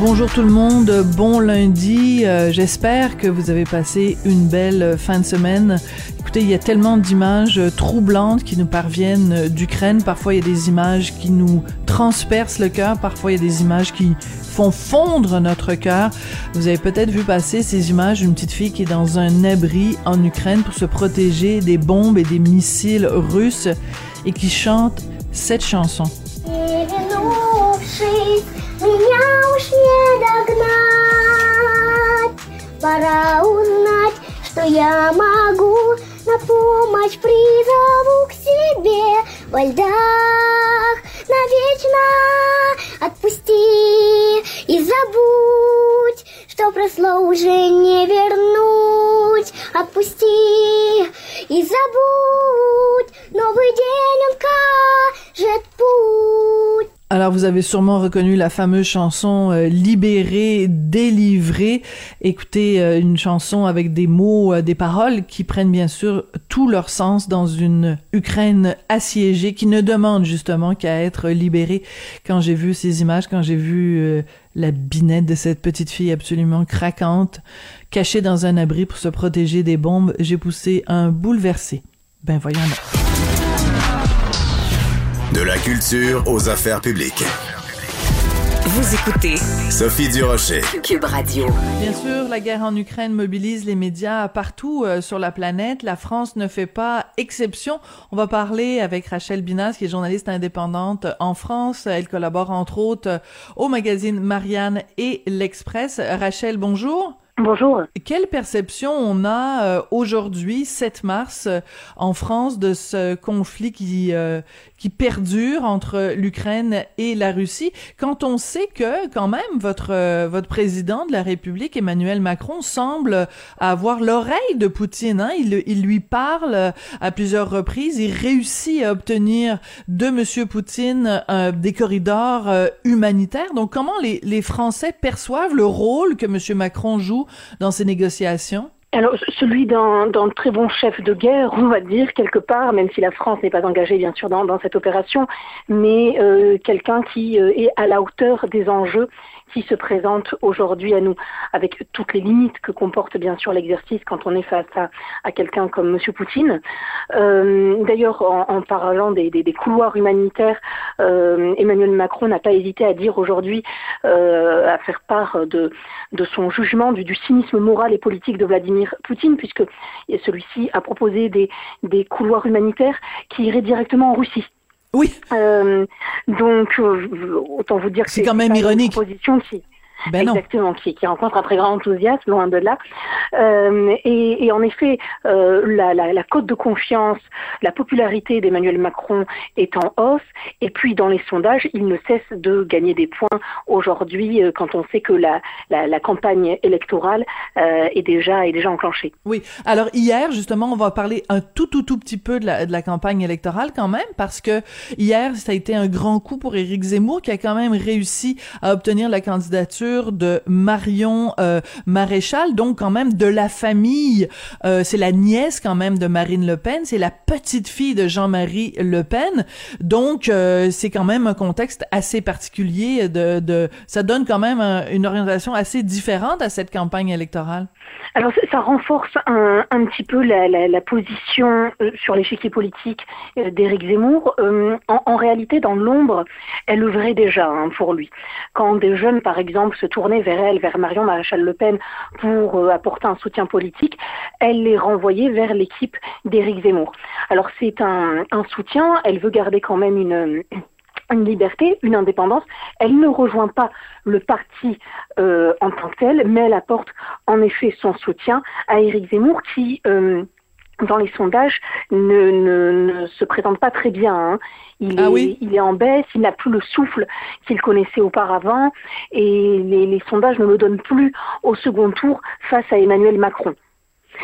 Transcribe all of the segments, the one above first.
Bonjour tout le monde, bon lundi. Euh, J'espère que vous avez passé une belle fin de semaine. Écoutez, il y a tellement d'images troublantes qui nous parviennent d'Ukraine. Parfois, il y a des images qui nous transpercent le cœur. Parfois, il y a des images qui font fondre notre cœur. Vous avez peut-être vu passer ces images d'une petite fille qui est dans un abri en Ukraine pour se protéger des bombes et des missiles russes et qui chante cette chanson. Меня уж не догнать. Пора узнать, что я могу На помощь призову к себе. Во льдах навечно Отпусти и забудь Что прошло уже не вернуть. Отпусти и забудь Новый день он кажет путь Alors vous avez sûrement reconnu la fameuse chanson euh, Libéré. Écoutez, euh, une chanson avec des mots, euh, des paroles qui prennent bien sûr tout leur sens dans une Ukraine assiégée qui ne demande justement qu'à être libérée. Quand j'ai vu ces images, quand j'ai vu euh, la binette de cette petite fille absolument craquante, cachée dans un abri pour se protéger des bombes, j'ai poussé un bouleversé. Ben voyons. De la culture aux affaires publiques. Vous écoutez Sophie Durocher. Cube Radio. Bien sûr, la guerre en Ukraine mobilise les médias partout euh, sur la planète. La France ne fait pas exception. On va parler avec Rachel Binas, qui est journaliste indépendante en France. Elle collabore entre autres au magazine Marianne et l'Express. Rachel, bonjour. Bonjour. Quelle perception on a euh, aujourd'hui, 7 mars, euh, en France, de ce conflit qui euh, qui perdure entre l'Ukraine et la Russie, quand on sait que, quand même, votre euh, votre président de la République, Emmanuel Macron, semble avoir l'oreille de Poutine. Hein? Il, il lui parle à plusieurs reprises. Il réussit à obtenir de Monsieur Poutine euh, des corridors euh, humanitaires. Donc, comment les les Français perçoivent le rôle que Monsieur Macron joue dans ces négociations? Alors, celui d'un très bon chef de guerre, on va dire, quelque part, même si la France n'est pas engagée, bien sûr, dans, cette opération, mais euh, quelqu'un qui euh, est à la hauteur des enjeux qui se présentent aujourd'hui à nous, avec toutes les limites que comporte, bien sûr, l'exercice quand on est face à, quelqu'un comme Monsieur Poutine. Euh, D'ailleurs, en, parlant des, couloirs humanitaires, Emmanuel Macron n'a pas hésité à dire aujourd'hui, à faire part de, son jugement du cynisme moral et politique de Vladimir Poutine, puisque celui-ci a proposé des, des couloirs humanitaires qui iraient directement en Russie. Oui. Euh, donc, euh, autant vous dire que c'est quand même ironique. Une proposition qui, ben Exactement, qui, qui, rencontre un très grand enthousiasme, loin de là. Euh, et, et, en effet, euh, la, la, la, cote de confiance, la popularité d'Emmanuel Macron est en hausse. Et puis, dans les sondages, il ne cesse de gagner des points aujourd'hui euh, quand on sait que la, la campagne électorale est, déjà, est déjà enclenchée. Oui. Alors, hier, justement, on va parler un tout, tout, tout petit peu de la, de la campagne électorale quand même, parce que hier, ça a été un grand coup pour Éric Zemmour, qui a quand même réussi à obtenir la candidature de Marion euh, Maréchal, donc quand même de la famille. Euh, c'est la nièce quand même de Marine Le Pen, c'est la petite fille de Jean-Marie Le Pen. Donc euh, c'est quand même un contexte assez particulier. Ça donne quand même un, une orientation assez différente à cette campagne électorale. Alors ça renforce un, petit peu la, position sur l'échiquier politique d'Éric Zemmour. En, en, réalité, dans l'ombre, elle œuvrait déjà hein, pour lui. Quand des jeunes, par exemple, se tournaient vers elle, vers Marion Maréchal Le Pen, pour euh, apporter un soutien politique, elle les renvoyait vers l'équipe d'Éric Zemmour. Alors c'est un, soutien, elle veut garder quand même une une liberté, une indépendance. Elle ne rejoint pas le parti euh, en tant que tel, mais elle apporte en effet son soutien à Éric Zemmour qui, euh, dans les sondages, ne, ne, ne, se présente pas très bien. Hein. Il, Ah est, oui il est en baisse, il n'a plus le souffle qu'il connaissait auparavant et les, les sondages ne le donnent plus au second tour face à Emmanuel Macron.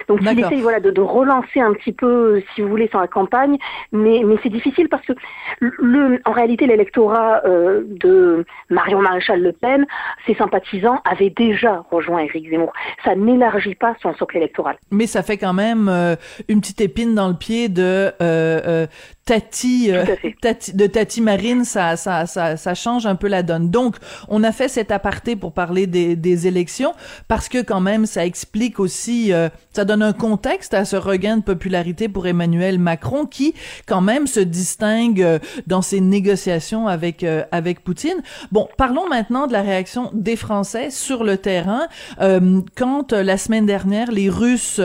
Donc il essaye voilà, de, de relancer un petit peu, si vous voulez, sur la campagne, mais, mais c'est difficile parce que, le, en réalité, l'électorat euh, de Marion Maréchal Le Pen, ses sympathisants avaient déjà rejoint Éric Zemmour. Ça n'élargit pas son socle électoral. Mais ça fait quand même euh, une petite épine dans le pied de euh, euh, Tati, euh. Tati- de Tati Marine, ça, ça, ça, ça change un peu la donne. Donc, on a fait cet aparté pour parler des, des élections parce que quand même, ça explique aussi, euh, ça donne un contexte à ce regain de popularité pour Emmanuel Macron qui, quand même, se distingue euh, dans ses négociations avec euh, avec Poutine. Bon, parlons maintenant de la réaction des Français sur le terrain. Euh, quand la semaine dernière, les Russes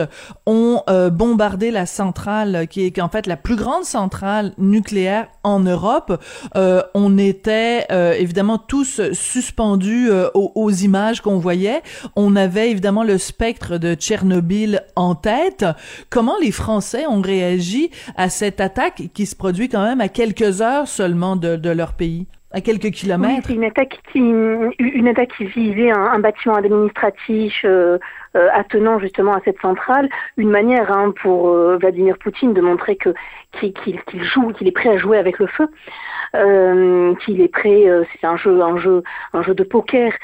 ont euh, bombardé la centrale, qui est en fait la plus grande centrale nucléaire en Europe, euh, on était euh, évidemment tous suspendus euh, aux, images qu'on voyait. On avait évidemment le spectre de Tchernobyl en tête. Comment les Français ont réagi à cette attaque qui se produit quand même à quelques heures seulement de, leur pays, à quelques kilomètres? une attaque qui, visait un, bâtiment administratif euh, attenant justement à cette centrale, une manière hein, pour euh, Vladimir Poutine de montrer que qu'il joue, qu'il est prêt à jouer avec le feu, euh, qu'il est prêt. c'est un jeu, un jeu, un jeu de poker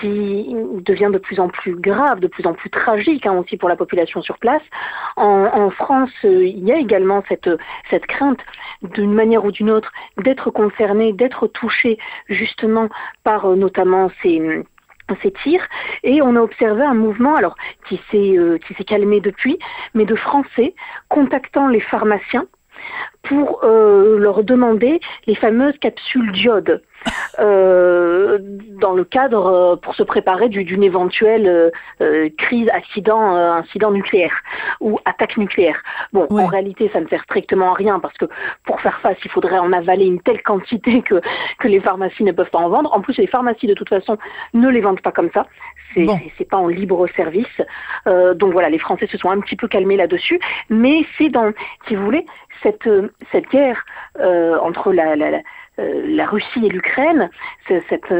qui devient de plus en plus grave, de plus en plus tragique hein, aussi pour la population sur place. En, en France, il y a également cette cette crainte d'une manière ou d'une autre d'être concerné, d'être touché justement par notamment ces ces tirs et on a observé un mouvement alors qui s'est euh, qui s'est calmé depuis mais de français contactant les pharmaciens pour euh, leur demander les fameuses capsules d'iode euh, dans le cadre euh, pour se préparer du- d'une éventuelle euh, euh, crise, accident, euh, incident nucléaire ou attaque nucléaire. Bon, en réalité, ça ne sert strictement à rien parce que pour faire face, il faudrait en avaler une telle quantité que que les pharmacies ne peuvent pas en vendre. En plus, les pharmacies de toute façon ne les vendent pas comme ça. C'est Bon. pas en libre service. Euh, donc voilà, les Français se sont un petit peu calmés là-dessus, mais c'est dans, si vous voulez, cette euh, cette guerre euh, entre euh, la Russie et l'Ukraine, ce- cette,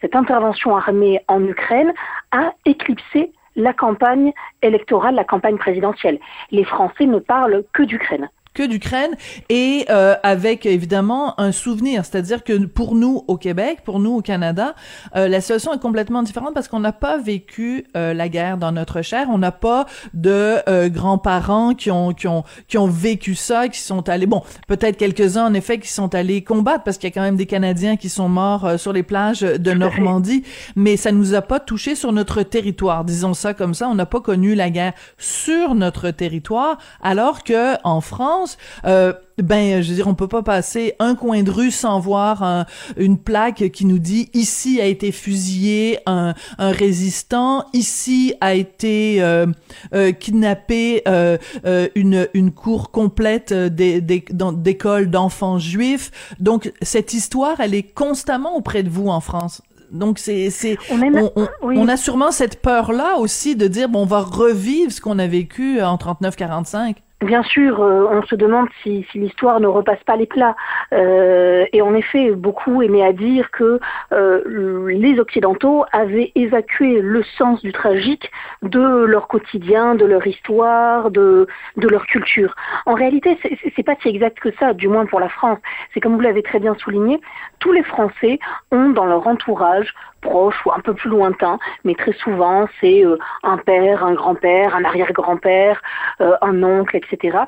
cette intervention armée en Ukraine a éclipsé la campagne électorale, la campagne présidentielle. Les Français ne parlent que d'Ukraine. Que d'Ukraine et euh, avec évidemment un souvenir, c'est-à-dire que pour nous au Québec, pour nous au Canada, euh, la situation est complètement différente parce qu'on n'a pas vécu euh, la guerre dans notre chair, on n'a pas de euh, grands-parents qui ont qui ont qui ont vécu ça, qui sont allés bon, peut-être quelques-uns en effet qui sont allés combattre parce qu'il y a quand même des Canadiens qui sont morts euh, sur les plages de Normandie, mais ça nous a pas touché sur notre territoire, disons ça comme ça, on n'a pas connu la guerre sur notre territoire alors que en France euh, ben, je veux dire, on peut pas passer un coin de rue sans voir un- une plaque qui nous dit ici a été fusillé un, un résistant, ici a été euh, euh, kidnappé euh, euh, une une cour complète d'écoles d'enfants juifs. Donc cette histoire, elle est constamment auprès de vous en France. Donc c'est c'est On on, on- oui. on a sûrement cette peur là aussi de dire bon on va revivre ce qu'on a vécu en 39-45. Bien sûr, euh, on se demande si, l'histoire ne repasse pas les plats. Euh, et en effet, beaucoup aimaient à dire que euh, les Occidentaux avaient évacué le sens du tragique de leur quotidien, de leur histoire, de, de leur culture. En réalité, c'est pas si exact que ça, du moins pour la France. C'est comme vous l'avez très bien souligné, tous les Français ont dans leur entourage proche ou un peu plus lointain, mais très souvent c'est euh, un père, un grand-père, un arrière-grand-père, euh, un oncle, etc.,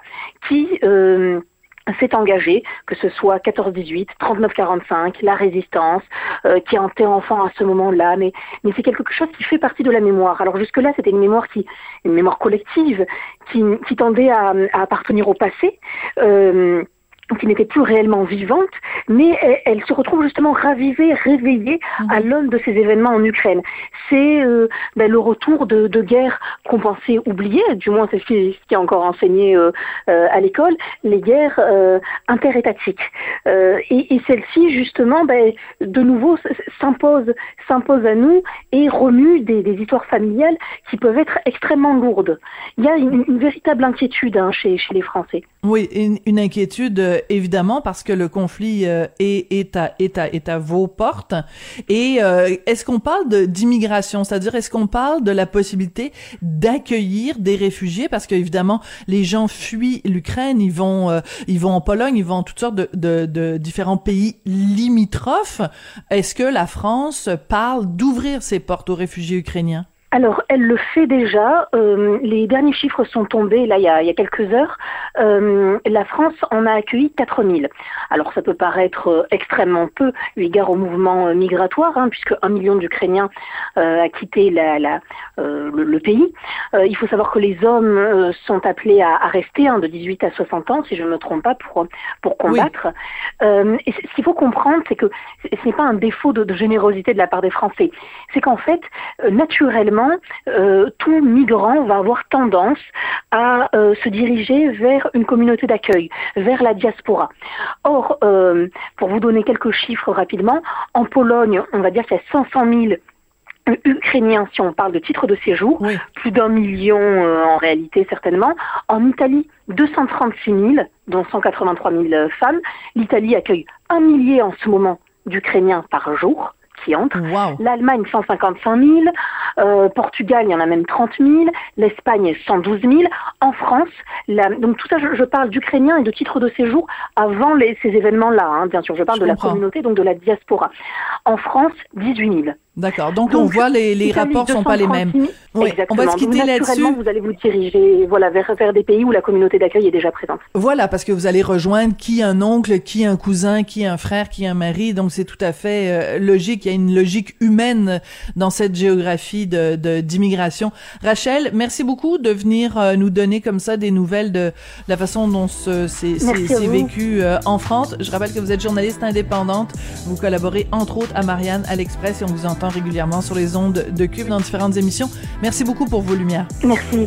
qui euh, s'est engagé, que ce soit 14-18, 39-45, la résistance, euh, qui été enfant à ce moment-là, mais, c'est quelque chose qui fait partie de la mémoire. Alors jusque-là, c'était une mémoire qui, une mémoire collective, qui, tendait à, appartenir au passé. Qui n'était plus réellement vivante, mais elle, elle, se retrouve justement ravivée, réveillée Mhm. à l'aune de ces événements en Ukraine. C'est euh, ben, le retour de, de guerres qu'on pensait oubliées, du moins c'est ce qui, est encore enseigné euh, euh, à l'école, les guerres euh, interétatiques. Euh, et et celle-ci, justement, ben, de nouveau s'impose, s'impose à nous et remue des, des histoires familiales qui peuvent être extrêmement lourdes. Il y a une, une véritable inquiétude hein, chez, chez les Français. Oui, une, une inquiétude évidemment parce que le conflit euh, est, est, à, est, à, est à vos portes. Et euh, est-ce qu'on parle d'immigration, c'est-à-dire est-ce qu'on parle de la possibilité d'accueillir des réfugiés? Parce qu'évidemment les gens fuient l'Ukraine, ils vont euh, ils vont en Pologne, ils vont en toutes sortes de, de, de différents pays limitrophes. Est-ce que la France parle d'ouvrir ses portes aux réfugiés ukrainiens? Alors, elle le fait déjà. Euh, les derniers chiffres sont tombés là il y a, il y a quelques heures. Euh, la France en a accueilli 4000. Alors, ça peut paraître euh, extrêmement peu eu égard au mouvement migratoire, hein, puisque un million d'Ukrainiens euh, a quitté la, la, le, le pays. Il faut savoir que les hommes sont appelés à, à rester hein, de 18 à 60 ans, si je ne me trompe pas, pour, pour combattre. Et ce qu'il faut comprendre, c'est que ce n'est pas un défaut de, de générosité de la part des Français. C'est qu'en fait, euh, euh, tout migrant va avoir tendance à euh, se diriger vers une communauté d'accueil, vers la diaspora. Or, euh, pour vous donner quelques chiffres rapidement, en Pologne, on va dire qu'il y a 500 000 Ukrainiens, si on parle de titres de séjour, Oui. plus d'un million euh, en réalité certainement. En Italie, 236 000, dont 183 000 femmes. L'Italie accueille un millier en ce moment d'Ukrainiens par jour qui entrent. Wow. L'Allemagne, 155 000. Euh, Portugal, il y en a même 30 000. L'Espagne, 112 000. En France, la- donc tout ça, je, je parle d'Ukrainiens et de titres de séjour avant les- ces événements-là. hein, bien sûr, je parle Je de la communauté, donc de la diaspora. En France, 18 000. D'accord. Donc, on voit les, les rapports sont pas les mêmes. 236 000. Oui, Exactement. on va se quitter là-dessus. vous allez vous diriger voilà, vers, vers des pays où la communauté d'accueil est déjà présente. Voilà, parce que vous allez rejoindre qui un oncle, qui un cousin, qui un frère, qui un mari. Donc, c'est tout à fait euh, logique. Il y a une logique humaine dans cette géographie de de- d'immigration. Rachel, merci beaucoup de venir euh, nous donner comme ça des nouvelles de la façon dont ce- c'est vous. vécu euh, en France. Je rappelle que vous êtes journaliste indépendante. Vous collaborez entre autres à Marianne à l'Express et on vous entend régulièrement sur les ondes de Cube dans différentes émissions. Merci beaucoup pour vos lumières. Merci.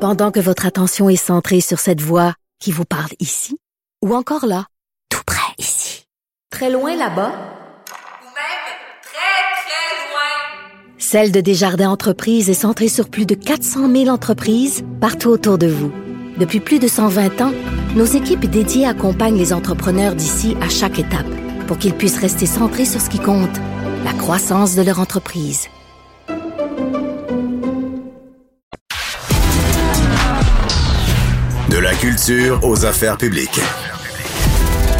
Pendant que votre attention est centrée sur cette voix qui vous parle ici, ou encore là, tout près ici, très loin là-bas, Ou même très, très loin. Celle de Desjardins Entreprises est centrée sur plus de 400 000 entreprises partout autour de vous. Depuis plus de 120 ans, nos équipes dédiées accompagnent les entrepreneurs d'ici à chaque étape pour qu'ils puissent rester centrés sur ce qui compte, la croissance de leur entreprise. De la culture aux affaires publiques.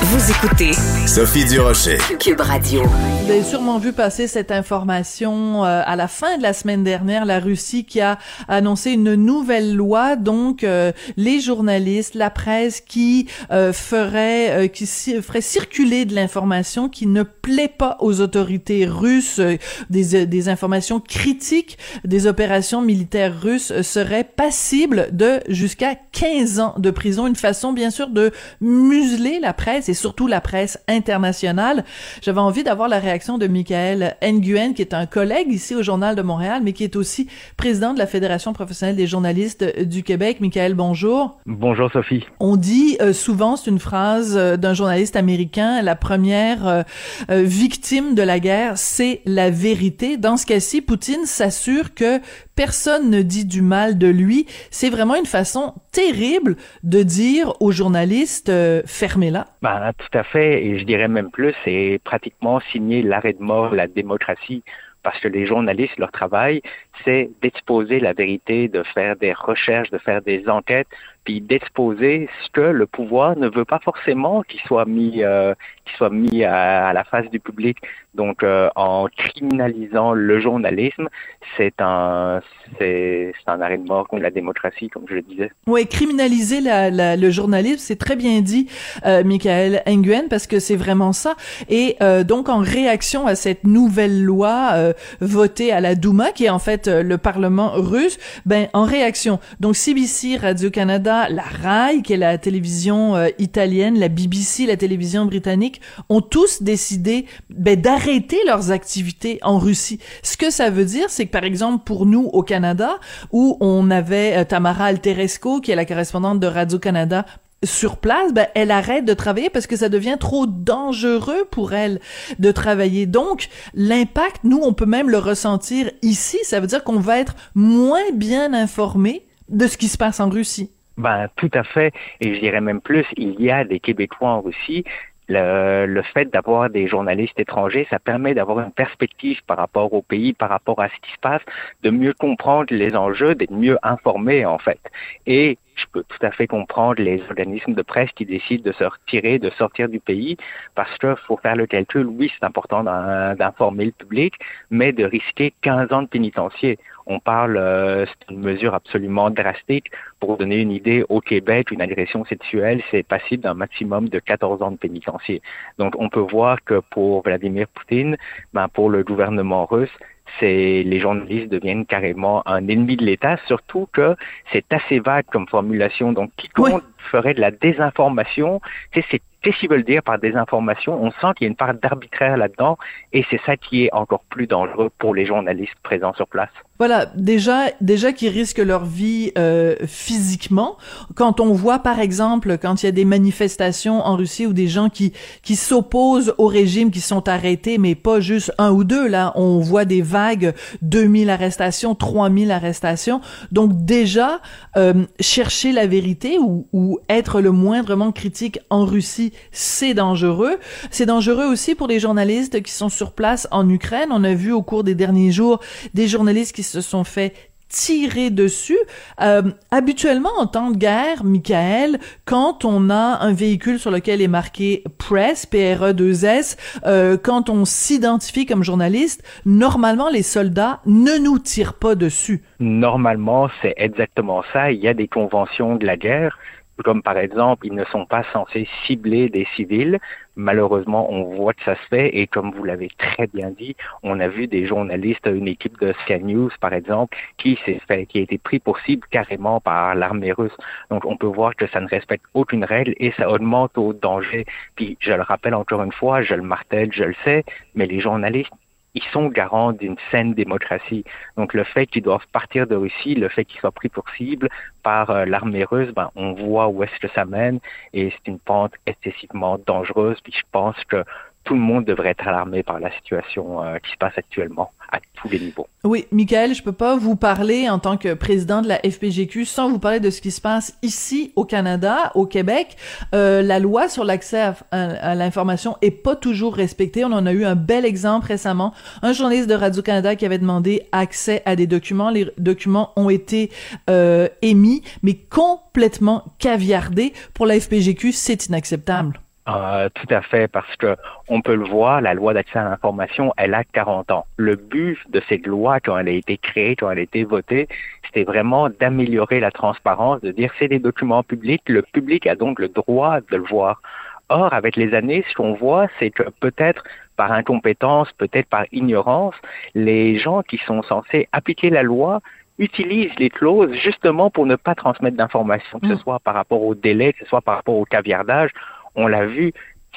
Vous écoutez Sophie Durocher. Cube Radio. Vous avez sûrement vu passer cette information euh, à la fin de la semaine dernière, la Russie qui a annoncé une nouvelle loi, donc euh, les journalistes, la presse qui euh, ferait, euh, qui ferait circuler de l'information qui ne plaît pas aux autorités russes, euh, des, des informations critiques des opérations militaires russes euh, seraient passibles de jusqu'à 15 ans de prison, une façon bien sûr de museler la presse et surtout la presse internationale. J'avais envie d'avoir la réaction de Michael Nguyen, qui est un collègue ici au Journal de Montréal, mais qui est aussi président de la Fédération professionnelle des journalistes du Québec. Michael, bonjour. Bonjour Sophie. On dit euh, souvent, c'est une phrase euh, d'un journaliste américain, la première euh, euh, victime de la guerre, c'est la vérité. Dans ce cas-ci, Poutine s'assure que personne ne dit du mal de lui. C'est vraiment une façon terrible de dire aux journalistes, euh, fermez-la. Ben, tout à fait, et je dirais même plus, c'est pratiquement signer l'arrêt de mort la démocratie, parce que les journalistes, leur travail, c'est d'exposer la vérité, de faire des recherches, de faire des enquêtes, puis d'exposer ce que le pouvoir ne veut pas forcément qu'il soit mis, euh, qui soit mis à, la face du public. Donc, euh, en criminalisant le journalisme, c'est un, c'est, un arrêt de mort contre la démocratie, comme je le disais. Oui, criminaliser le journalisme, c'est très bien dit, euh, Michael Nguyen, parce que c'est vraiment ça. Et euh, donc, en réaction à cette nouvelle loi votée à la Douma, qui est en fait le Parlement russe, ben en réaction, donc CBC, Radio-Canada, la RAI, qui est la télévision euh, italienne, la BBC, la télévision britannique, ont tous décidé ben, d'arrêter arrêter leurs activités en Russie. Ce que ça veut dire, c'est que par exemple pour nous au Canada, où on avait euh, Tamara Alteresco, qui est la correspondante de Radio Canada sur place, ben, elle arrête de travailler parce que ça devient trop dangereux pour elle de travailler. Donc, l'impact, nous, on peut même le ressentir ici. Ça veut dire qu'on va être moins bien informé de ce qui se passe en Russie. Ben, tout à fait. Et je dirais même plus, il y a des Québécois en Russie le, le, fait d'avoir des journalistes étrangers, ça permet d'avoir une perspective par rapport au pays, par rapport à ce qui se passe, de mieux comprendre les enjeux, d'être mieux informé en fait. Et je peux tout à fait comprendre les organismes de presse qui décident de se retirer, de sortir du pays, parce que faut faire le calcul. Oui, c'est important d'informer le public, mais de risquer 15 ans de pénitencier. On parle, euh, c'est une mesure absolument drastique. Pour donner une idée, au Québec, une agression sexuelle, c'est passible d'un maximum de 14 ans de pénitencier. Donc, on peut voir que pour Vladimir Poutine, ben, pour le gouvernement russe, c'est les journalistes deviennent carrément un ennemi de l'État, surtout que c'est assez vague comme formulation. Donc, quiconque oui. ferait de la désinformation, c'est qu'est-ce qu'ils veulent dire par désinformation? On sent qu'il y a une part d'arbitraire là-dedans, et c'est ça qui est encore plus dangereux pour les journalistes présents sur place. Voilà, déjà, déjà qui risquent leur vie euh, physiquement. Quand on voit, par exemple, quand il y a des manifestations en Russie ou des gens qui qui s'opposent au régime, qui sont arrêtés, mais pas juste un ou deux. Là, on voit des vagues, 2000 arrestations, 3000 arrestations. Donc déjà, euh, chercher la vérité ou, ou être le moindrement critique en Russie, c'est dangereux. C'est dangereux aussi pour les journalistes qui sont sur place en Ukraine. On a vu au cours des derniers jours des journalistes qui se sont fait tirer dessus. Euh, habituellement, en temps de guerre, Michael, quand on a un véhicule sur lequel est marqué Press, P-R-E-2-S, euh, quand on s'identifie comme journaliste, normalement, les soldats ne nous tirent pas dessus. Normalement, c'est exactement ça. Il y a des conventions de la guerre comme par exemple, ils ne sont pas censés cibler des civils. Malheureusement, on voit que ça se fait et comme vous l'avez très bien dit, on a vu des journalistes, une équipe de Sky News par exemple, qui s'est fait, qui a été pris pour cible carrément par l'armée russe. Donc, on peut voir que ça ne respecte aucune règle et ça augmente au danger. Puis, je le rappelle encore une fois, je le martèle, je le sais, mais les journalistes ils sont garants d'une saine démocratie. Donc le fait qu'ils doivent partir de Russie, le fait qu'ils soient pris pour cible par euh, l'armée russe, ben, on voit où est-ce que ça mène et c'est une pente excessivement dangereuse. Puis je pense que tout le monde devrait être alarmé par la situation euh, qui se passe actuellement à tous les niveaux. Oui, Michael, je peux pas vous parler en tant que président de la FPGQ sans vous parler de ce qui se passe ici au Canada, au Québec. Euh, la loi sur l'accès à, à, l'information est pas toujours respectée. On en a eu un bel exemple récemment. Un journaliste de Radio-Canada qui avait demandé accès à des documents. Les documents ont été euh, émis, mais complètement caviardés. Pour la FPGQ, c'est inacceptable. Euh, tout à fait, parce que on peut le voir, la loi d'accès à l'information, elle a 40 ans. Le but de cette loi, quand elle a été créée, quand elle a été votée, c'était vraiment d'améliorer la transparence, de dire c'est des documents publics, le public a donc le droit de le voir. Or, avec les années, ce qu'on voit, c'est que peut-être par incompétence, peut-être par ignorance, les gens qui sont censés appliquer la loi utilisent les clauses justement pour ne pas transmettre d'informations, que ce soit par rapport au délai, que ce soit par rapport au caviardage on l'a vu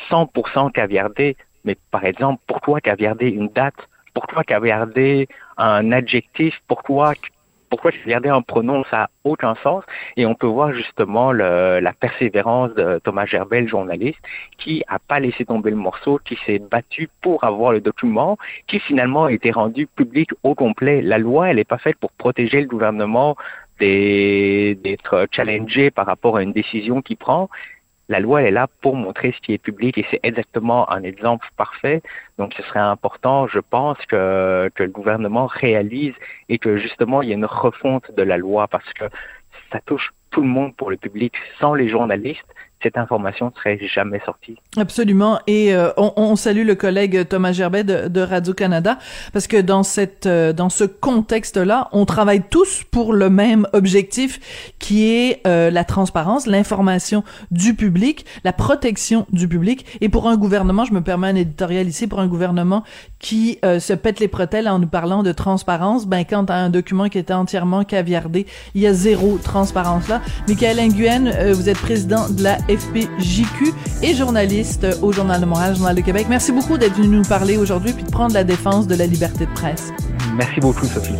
100% caviardé. Mais par exemple, pourquoi caviarder une date? Pourquoi caviarder un adjectif? Pourquoi pourquoi caviarder un pronom? Ça n'a aucun sens. Et on peut voir justement la persévérance de Thomas Gerbet, le journaliste, qui a pas laissé tomber le morceau, qui s'est battu pour avoir le document, qui finalement a été rendu public au complet. La loi, elle n'est pas faite pour protéger le gouvernement d'être challengé par rapport à une décision qu'il prend la loi est là pour montrer ce qui est public et c'est exactement un exemple parfait. Donc ce serait important, je pense, que, que le gouvernement réalise et que justement il y ait une refonte de la loi parce que ça touche tout le monde, pour le public, sans les journalistes, cette information ne serait jamais sortie. Absolument. Et euh, on, on, salue le collègue Thomas Gerbet de, de Radio-Canada parce que dans cette euh, dans ce contexte-là, on travaille tous pour le même objectif qui est euh, la transparence, l'information du public, la protection du public. Et pour un gouvernement, je me permets un éditorial ici, pour un gouvernement qui se pète les bretelles en nous parlant de transparence, ben quand à un document qui était entièrement caviardé, il y a zéro transparence là. Michael Nguyen, vous êtes président de la FPJQ et journaliste au Journal de Montréal, Journal de Québec. Merci beaucoup d'être venu nous parler aujourd'hui puis de prendre la défense de la liberté de presse. Merci beaucoup, Sophie.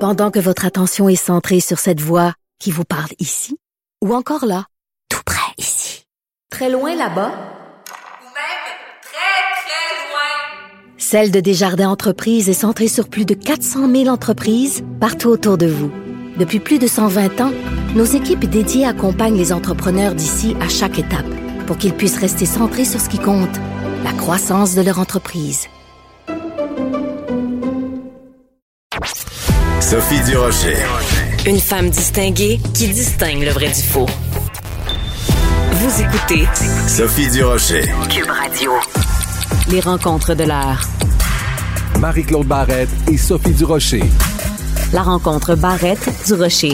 Pendant que votre attention est centrée sur cette voix qui vous parle ici ou encore là, tout près ici, très loin là-bas, ou même très, très loin, Celle de Desjardins Entreprises est centrée sur plus de 400 000 entreprises partout autour de vous. Depuis plus de 120 ans, nos équipes dédiées accompagnent les entrepreneurs d'ici à chaque étape pour qu'ils puissent rester centrés sur ce qui compte, la croissance de leur entreprise. Sophie Durocher. Une femme distinguée qui distingue le vrai du faux. Vous écoutez Sophie Durocher. Cube Radio. Les rencontres de l'heure. Marie-Claude Barrette et Sophie Durocher. La rencontre Barrette du Rocher.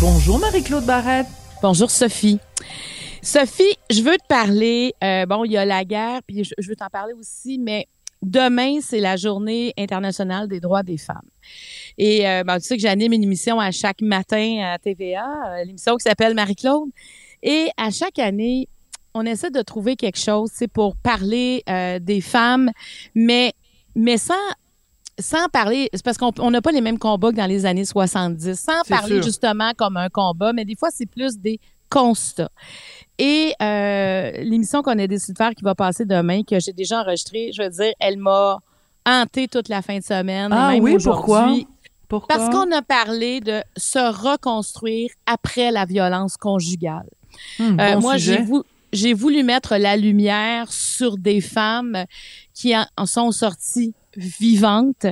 Bonjour Marie-Claude Barrette. Bonjour Sophie. Sophie, je veux te parler. euh, bon, il y a la guerre, puis je, je veux t'en parler aussi, mais demain, c'est la journée internationale des droits des femmes. Et euh, ben, tu sais que j'anime une émission à chaque matin à TVA, euh, l'émission qui s'appelle Marie-Claude. Et à chaque année, on essaie de trouver quelque chose, c'est pour parler euh, des femmes, mais mais sans sans parler, c'est parce qu'on on n'a pas les mêmes combats que dans les années 70, sans parler sûr. justement comme un combat, mais des fois c'est plus des constats. Et euh, l'émission qu'on a décidé de faire qui va passer demain, que j'ai déjà enregistrée, je veux dire, elle m'a hanté toute la fin de semaine. Ah même oui, pourquoi? Parce qu'on a parlé de se reconstruire après la violence conjugale. Hmm, Euh, bon moi, j'ai vou- j'ai voulu mettre la lumière sur des femmes qui en sont sorties vivantes,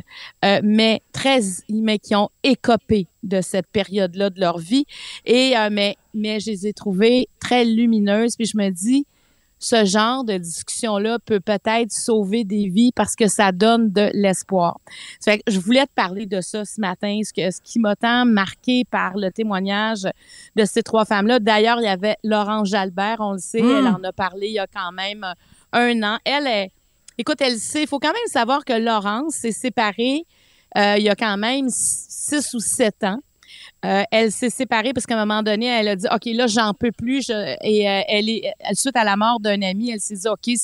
euh, mais très, mais qui ont écopé de cette période-là de leur vie. Et euh, mais, mais je les ai trouvées très lumineuses. Puis je me dis, ce genre de discussion-là peut peut-être sauver des vies parce que ça donne de l'espoir. Je voulais te parler de ça ce matin, ce, que, ce qui m'a tant marqué par le témoignage de ces trois femmes-là. D'ailleurs, il y avait Laurence Jalbert, on le sait, elle en a parlé il y a quand même un an. Elle est, écoute, elle sait, il faut quand même savoir que Laurence s'est séparée euh, il y a quand même six ou sept ans. Euh, elle s'est séparée parce qu'à un moment donné, elle a dit OK, là, j'en peux plus. Et euh, elle est suite à la mort d'un ami, elle s'est dit OK,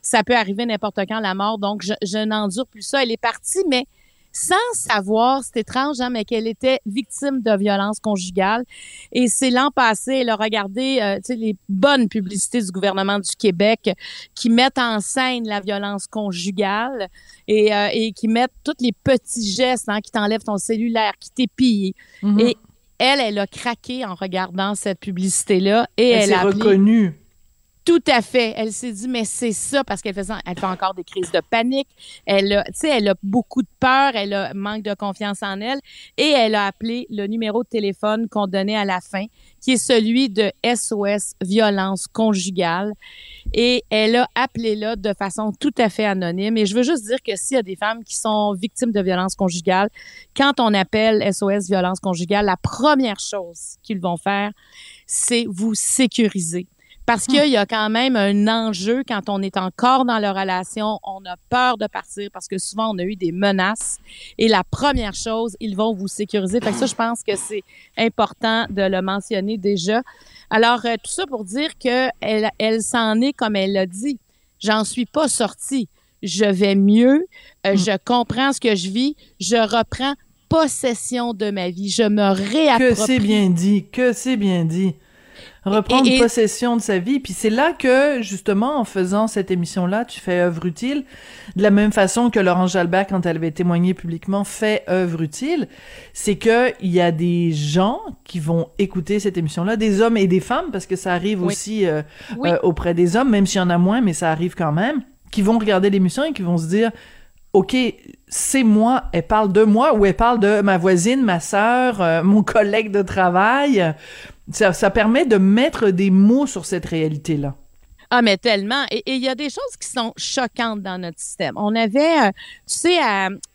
ça peut arriver n'importe quand la mort, donc je, je n'endure plus ça. Elle est partie, mais sans savoir, c'est étrange, hein, mais qu'elle était victime de violence conjugale. Et c'est l'an passé, elle a regardé euh, tu sais, les bonnes publicités du gouvernement du Québec qui mettent en scène la violence conjugale et, euh, et qui mettent tous les petits gestes hein, qui t'enlèvent ton cellulaire, qui t'épillent. Mhm. Et elle, elle a craqué en regardant cette publicité-là et Elle elle, s'est a reconnue. Tout à fait. Elle s'est dit, mais c'est ça, parce qu'elle fait encore des crises de panique. Elle a, elle a beaucoup de peur, elle a manque de confiance en elle, et elle a appelé le numéro de téléphone qu'on donnait à la fin, qui est celui de SOS violence conjugale. Et elle a appelé là de façon tout à fait anonyme. Et je veux juste dire que s'il y a des femmes qui sont victimes de violence conjugale, quand on appelle SOS violence conjugale, la première chose qu'ils vont faire, c'est vous sécuriser. Parce qu'il y a quand même un enjeu quand on est encore dans la relation, on a peur de partir parce que souvent on a eu des menaces. Et la première chose, ils vont vous sécuriser. Fait que ça, je pense que c'est important de le mentionner déjà. Alors, euh, tout ça pour dire que elle, elle s'en est comme elle l'a dit. J'en suis pas sortie. Je vais mieux. Euh, Je comprends ce que je vis. Je reprends possession de ma vie. Je me réapproprie. Que c'est bien dit, que c'est bien dit. Reprendre Et- et- possession de sa vie. Puis c'est là que, justement, en faisant cette émission-là, tu fais œuvre utile. De la même façon que Laurence Jalbert, quand elle avait témoigné publiquement, fait œuvre utile. C'est que il y a des gens qui vont écouter cette émission-là, des hommes et des femmes, parce que ça arrive Oui. aussi euh, Oui. euh, auprès des hommes, même s'il y en a moins, mais ça arrive quand même, qui vont regarder l'émission et qui vont se dire OK, c'est moi, elle parle de moi ou elle parle de ma voisine, ma sœur, euh, mon collègue de travail. Ça, ça permet de mettre des mots sur cette réalité-là. Ah, mais tellement. Et il y a des choses qui sont choquantes dans notre système. On avait, euh, tu sais,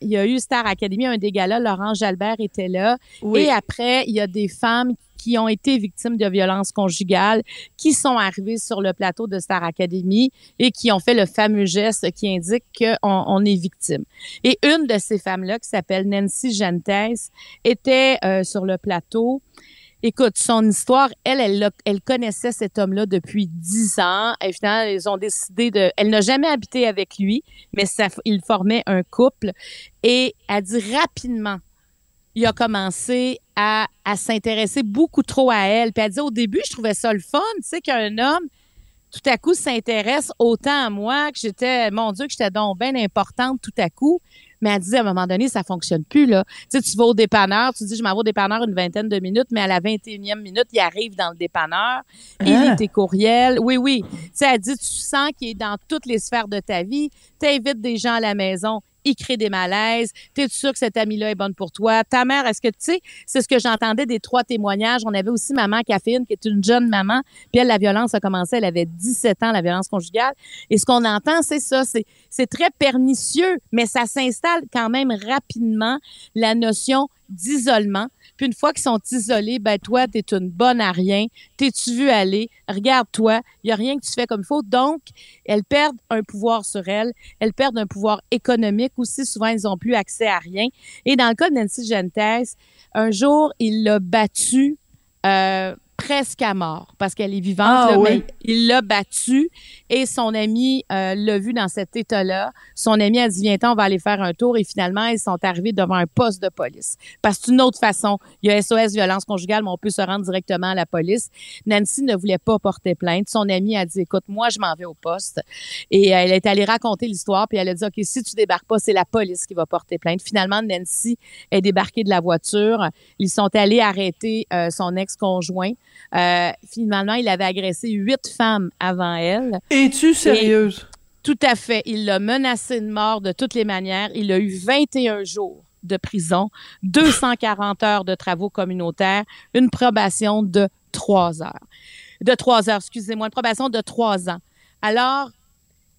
il y a eu Star Academy, un des galas, Laurent Jalbert était là. Et après, il y a des femmes qui ont été victimes de violences conjugales, qui sont arrivées sur le plateau de Star Academy et qui ont fait le fameux geste qui indique qu'on on est victime. Et une de ces femmes-là, qui s'appelle Nancy Gentes, était euh, sur le plateau Écoute, son histoire, elle, elle, connaissait cet homme-là depuis dix ans. Et ils ont décidé de. Elle n'a jamais habité avec lui, mais ça, il formait un couple. Et elle dit rapidement, il a commencé à, à s'intéresser beaucoup trop à elle. Puis elle dit au début, je trouvais ça le fun, tu sais, qu'un homme tout à coup s'intéresse autant à moi que j'étais, mon Dieu, que j'étais donc bien importante tout à coup. Mais elle disait, à un moment donné, ça fonctionne plus, là. Tu sais, tu vas au dépanneur, tu dis, je m'en vais au dépanneur une vingtaine de minutes, mais à la 21e minute, il arrive dans le dépanneur, il lit tes courriels. Oui, oui. Tu sais, elle dit, tu sens qu'il est dans toutes les sphères de ta vie. Tu invites des gens à la maison, il crée des malaises. T'es sûr que cette amie-là est bonne pour toi? Ta mère, est-ce que tu sais, c'est ce que j'entendais des trois témoignages. On avait aussi maman Caféine, qui est une jeune maman. Puis elle, la violence a commencé, elle avait 17 ans, la violence conjugale. Et ce qu'on entend, c'est ça, c'est très pernicieux, mais ça s'installe quand même rapidement, la notion d'isolement. Puis une fois qu'ils sont isolés, ben toi, t'es une bonne à rien. T'es-tu vu aller? Regarde-toi. Il y a rien que tu fais comme il faut. Donc, elles perdent un pouvoir sur elles. Elles perdent un pouvoir économique aussi. Souvent, ils n'ont plus accès à rien. Et dans le cas de Nancy Gentes, un jour, il l'a battue euh, presque à mort parce qu'elle est vivante, Ah, là, mais il l'a battue et son ami euh, l'a vu dans cet état-là. Son ami a dit viens on va aller faire un tour et finalement ils sont arrivés devant un poste de police. Parce que c'est une autre façon. Il y a SOS violence conjugale, mais on peut se rendre directement à la police. Nancy ne voulait pas porter plainte. Son ami a dit écoute moi je m'en vais au poste et euh, elle est allée raconter l'histoire puis elle a dit ok si tu débarques pas c'est la police qui va porter plainte. Finalement Nancy est débarquée de la voiture. Ils sont allés arrêter euh, son ex-conjoint. Euh, finalement, il avait agressé huit femmes avant elle. Es-tu sérieuse? Tout à fait. Il l'a menacé de mort de toutes les manières. Il a eu 21 jours de prison, 240 heures de travaux communautaires, une probation de trois heures. De trois heures, excusez-moi, une probation de trois ans. Alors,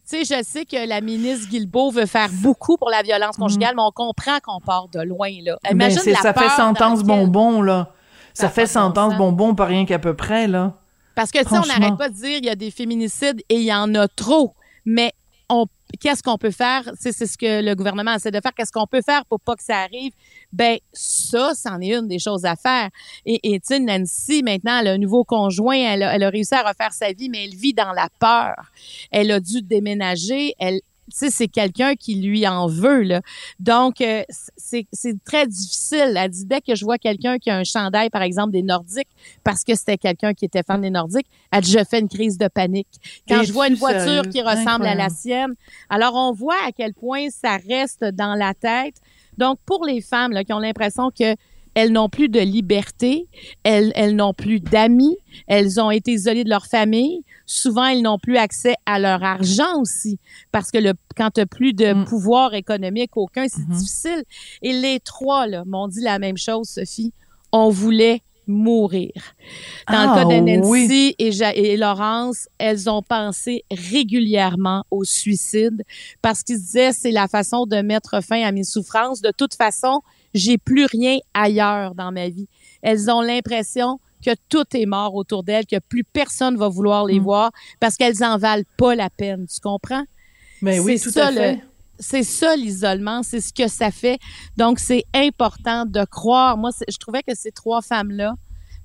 tu sais, je sais que la ministre Guilbeault veut faire beaucoup pour la violence conjugale, mais on comprend qu'on part de loin, là. Ben, Imagine la ça fait sentence laquelle- bonbon, là. Ça, Ça fait sentence bonbon, pas rien qu'à peu près, là. Parce que, tu on n'arrête pas de dire il y a des féminicides et il y en a trop. Mais on, qu'est-ce qu'on peut faire? C'est, ce que le gouvernement essaie de faire. Qu'est-ce qu'on peut faire pour pas que ça arrive? Ben, ça, c'en est une des choses à faire. Et, et tu sais, Nancy, maintenant, elle a un nouveau conjoint. Elle a, elle a réussi à refaire sa vie, mais elle vit dans la peur. Elle a dû déménager. Elle, sais, c'est quelqu'un qui lui en veut, là. Donc, euh, c'est, très difficile. Elle dit, dès que je vois quelqu'un qui a un chandail, par exemple, des Nordiques, parce que c'était quelqu'un qui était fan des Nordiques, elle dit, je fais une crise de panique. Quand je vois une voiture qui ressemble à la sienne, alors on voit à quel point ça reste dans la tête. Donc, pour les femmes là, qui ont l'impression que elles n'ont plus de liberté, elles, elles n'ont plus d'amis, elles ont été isolées de leur famille. Souvent, elles n'ont plus accès à leur argent aussi, parce que le, quand tu n'as plus de Mm. pouvoir économique aucun, c'est Mm-hmm. difficile. Et les trois là, m'ont dit la même chose, Sophie. On voulait mourir. Dans Ah, le cas de Nancy oui. et, Ja- et Laurence, elles ont pensé régulièrement au suicide parce qu'ils disaient c'est la façon de mettre fin à mes souffrances. De toute façon, j'ai plus rien ailleurs dans ma vie. Elles ont l'impression que tout est mort autour d'elles, que plus personne va vouloir les Mm. voir parce qu'elles en valent pas la peine. Tu comprends? Ben oui, C'est tout ça, à fait. le- c'est ça l'isolement, c'est ce que ça fait. Donc c'est important de croire. Moi, je trouvais que ces trois femmes-là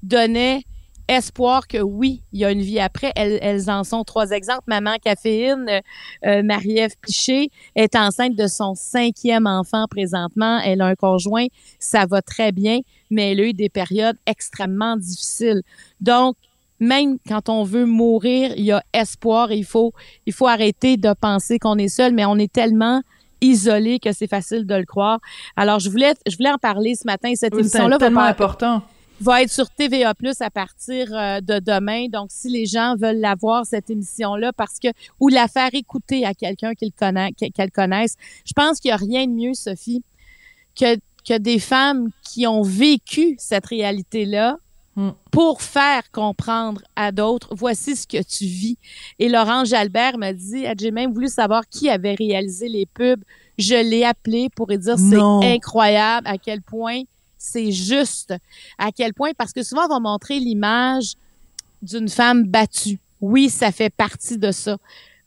donnaient espoir que oui, il y a une vie après. Elles, elles en sont trois exemples. Maman Caféine, euh, euh, Marie-Ève Piché est enceinte de son cinquième enfant présentement. Elle a un conjoint, ça va très bien, mais elle a eu des périodes extrêmement difficiles. Donc, même quand on veut mourir, il y a espoir. Il faut, il faut arrêter de penser qu'on est seul, mais on est tellement isolé que c'est facile de le croire. Alors, je voulais, je voulais en parler ce matin. Cette Oui, C'est émission-là va tellement pas- important. Va être sur TVA Plus à partir euh, de demain. Donc, si les gens veulent la voir, cette émission-là, parce que ou la faire écouter à quelqu'un qu'ils connaissent, qu'elle connaisse, je pense qu'il n'y a rien de mieux, Sophie, que, que des femmes qui ont vécu cette réalité-là Hmm. pour faire comprendre à d'autres, voici ce que tu vis. Et Laurent Jalbert m'a dit, j'ai même voulu savoir qui avait réalisé les pubs. Je l'ai appelé pour lui dire, c'est incroyable à quel point c'est juste, à quel point, parce que souvent on va montrer l'image d'une femme battue. Oui, ça fait partie de ça.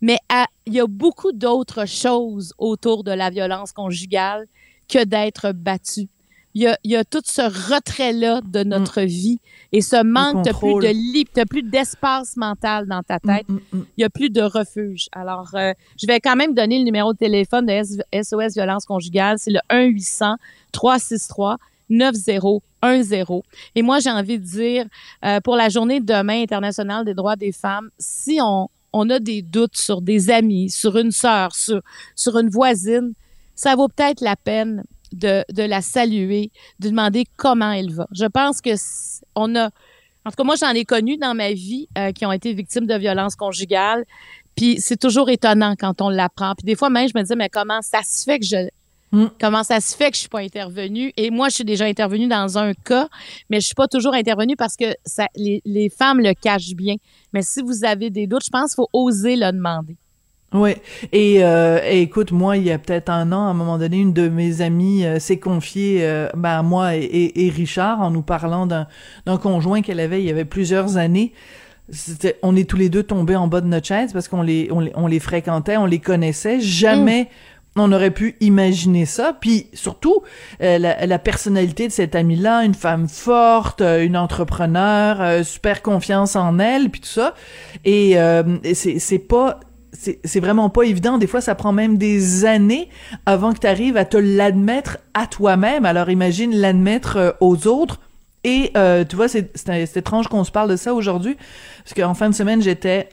Mais il y a beaucoup d'autres choses autour de la violence conjugale que d'être battue. Il y a, il y a tout ce retrait-là de notre vie et ce manque, plus de lit, t'as plus d'espace mental dans ta tête. Mm, mm, mm. Il y a plus de refuge. Alors, euh, je vais quand même donner le numéro de téléphone de SOS Violence Conjugale. C'est le 1-800-363-9010. Et moi, j'ai envie de dire, euh, pour la journée de demain internationale des droits des femmes, si on, on a des doutes sur des amis, sur une sœur, sur, sur une voisine, ça vaut peut-être la peine de, de la saluer, de demander comment elle va. Je pense que on a, en tout cas, moi, j'en ai connu dans ma vie euh, qui ont été victimes de violences conjugales. Puis c'est toujours étonnant quand on l'apprend. Puis des fois même, je me dis, mais comment ça se fait que je... Mm. Comment ça se fait que je suis pas intervenue? Et moi, je suis déjà intervenue dans un cas, mais je suis pas toujours intervenue parce que ça, les, les femmes le cachent bien. Mais si vous avez des doutes, je pense qu'il faut oser le demander. Oui. Et, euh, et écoute, moi, il y a peut-être un an, à un moment donné, une de mes amies euh, s'est confiée euh, ben, à moi et, et- et Richard en nous parlant d'un conjoint qu'elle avait il y avait plusieurs années. On est tous les deux tombés en bas de notre chaise parce qu'on les, on les, on les fréquentait, on les connaissait. Jamais on aurait pu imaginer ça. Puis surtout, euh, la, personnalité de cette amie-là, une femme forte, euh, une entrepreneur, euh, super confiance en elle, puis tout ça. Et, c'est, pas c'est vraiment pas évident. Des fois, ça prend même des années avant que tu arrives à te l'admettre à toi-même. Alors imagine l'admettre aux autres. Et tu vois, c'est étrange qu'on se parle de ça aujourd'hui, parce qu'en fin de semaine, j'étais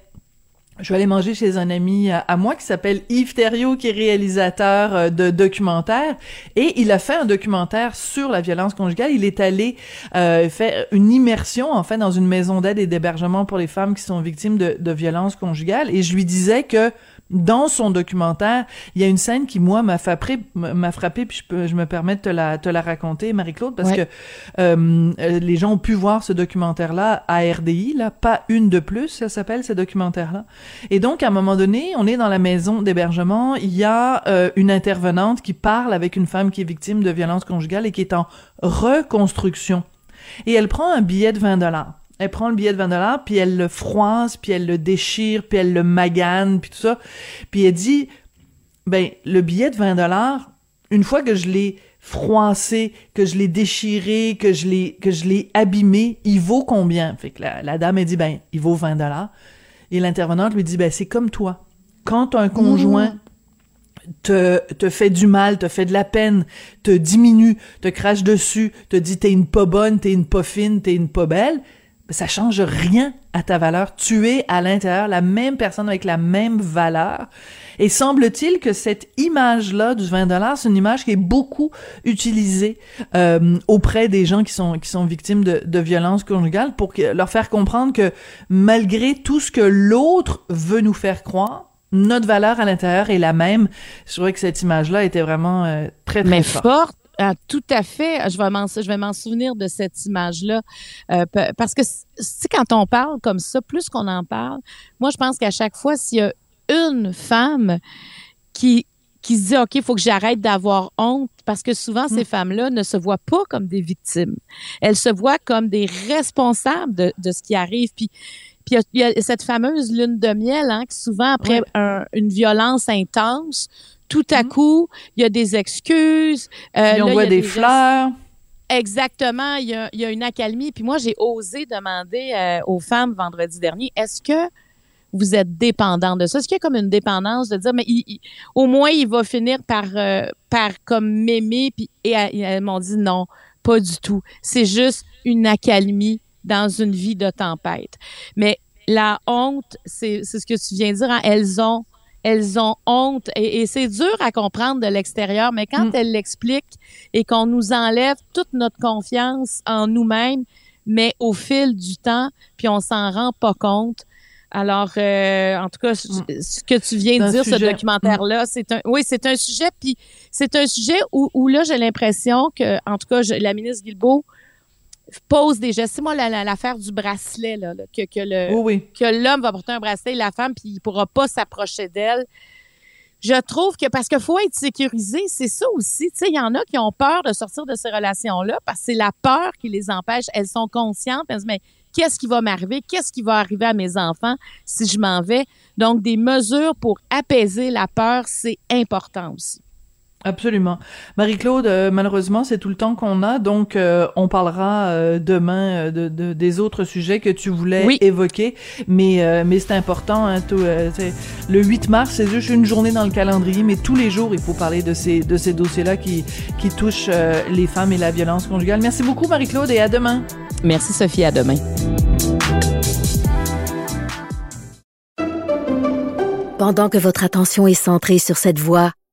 je vais aller manger chez un ami à, à moi qui s'appelle Yves Thériault, qui est réalisateur euh, de documentaires. Et il a fait un documentaire sur la violence conjugale. Il est allé euh, faire une immersion, en fait, dans une maison d'aide et d'hébergement pour les femmes qui sont victimes de, de violences conjugales. Et je lui disais que dans son documentaire, il y a une scène qui, moi, m'a frappé, m'a frappé, puis je, peux, je me permets de te la, te la raconter, Marie-Claude, parce Ouais. que euh, euh, les gens ont pu voir ce documentaire-là à RDI, là, pas une de plus, ça s'appelle, ce documentaire-là. Et donc, à un moment donné, on est dans la maison d'hébergement, il y a euh, une intervenante qui parle avec une femme qui est victime de violence conjugale et qui est en reconstruction. Et elle prend un billet de 20 dollars. Elle prend le billet de 20 dollars, puis elle le froisse, puis elle le déchire, puis elle le magane, puis tout ça. Puis elle dit, ben, le billet de 20 dollars, une fois que je l'ai froissé, que je l'ai déchiré, que je l'ai, que je l'ai abîmé, il vaut combien? Fait que la, la dame, elle dit, ben, il vaut 20 dollars. Et l'intervenante lui dit, ben, c'est comme toi. Quand un conjoint te, te fait du mal, te fait de la peine, te diminue, te crache dessus, te dit t'es une pas bonne, t'es une pas fine, t'es une pas belle, ça change rien à ta valeur. Tu es à l'intérieur la même personne avec la même valeur. Et semble-t-il que cette image-là du 20 dollars, c'est une image qui est beaucoup utilisée euh, auprès des gens qui sont qui sont victimes de, de violences conjugales pour que- leur faire comprendre que malgré tout ce que l'autre veut nous faire croire, notre valeur à l'intérieur est la même. Je trouvais que cette image-là était vraiment euh, très très Mais forte. forte, ah, tout à fait. Je vais m'en, je vais m'en souvenir de cette image-là. Euh, parce que, sais, quand on parle comme ça, plus qu'on en parle, moi, je pense qu'à chaque fois, s'il y a une femme qui, qui se dit, OK, il faut que j'arrête d'avoir honte, parce que souvent, ces femmes-là ne se voient pas comme des victimes. Elles se voient comme des responsables de, de ce qui arrive. Puis, puis il y, a- il y a cette fameuse lune de miel, hein, qui souvent, après un- une violence intense, tout à coup, il y a des excuses. euh, on voit des fleurs. Exactement, il y a, il y a une accalmie. Puis moi, j'ai osé demander euh, aux femmes vendredi dernier, est-ce que vous êtes dépendante de ça? Est-ce qu'il y a comme une dépendance de dire, mais il- il- au moins, il va finir par, euh, par comme m'aimer? Puis, et elles, elles m'ont dit non, pas du tout. C'est juste une accalmie dans une vie de tempête. Mais la honte, c'est c'est ce que tu viens de dire, hein, elles ont elles ont honte et, et c'est dur à comprendre de l'extérieur, mais quand elles l'expliquent et qu'on nous enlève toute notre confiance en nous-mêmes, mais au fil du temps, puis on s'en rend pas compte. Alors, euh, en tout cas, ce Mm. que tu viens de dire, ce documentaire-là, c'est un, oui, c'est un sujet, puis c'est un sujet où, où là, j'ai l'impression que, en tout cas, je- la ministre Guilbeault pose des gestes. C'est moi la- la- l'affaire du bracelet, là, là, que, que le, Oui, oui. que l'homme va porter un bracelet, la femme, puis il pourra pas s'approcher d'elle. Je trouve que parce qu'il faut être sécurisé, c'est ça aussi. Tu sais, il y en a qui ont peur de sortir de ces relations-là parce que c'est la peur qui les empêche. Elles sont conscientes, elles se disent, mais qu'est-ce qui va m'arriver? Qu'est-ce qui va arriver à mes enfants si je m'en vais? Donc, des mesures pour apaiser la peur, c'est important aussi. Absolument. Marie-Claude, euh, malheureusement, c'est tout le temps qu'on a, donc euh, on parlera euh, demain euh, de, de- des autres sujets que tu voulais Oui. évoquer, mais euh, mais c'est important. Hein, tout, euh, le 8 mars, c'est juste une journée dans le calendrier, mais tous les jours, il faut parler de ces de ces dossiers-là qui qui touchent euh, les femmes et la violence conjugale. Merci beaucoup, Marie-Claude, et à demain. Merci, Sophie. À demain. Pendant que votre attention est centrée sur cette voix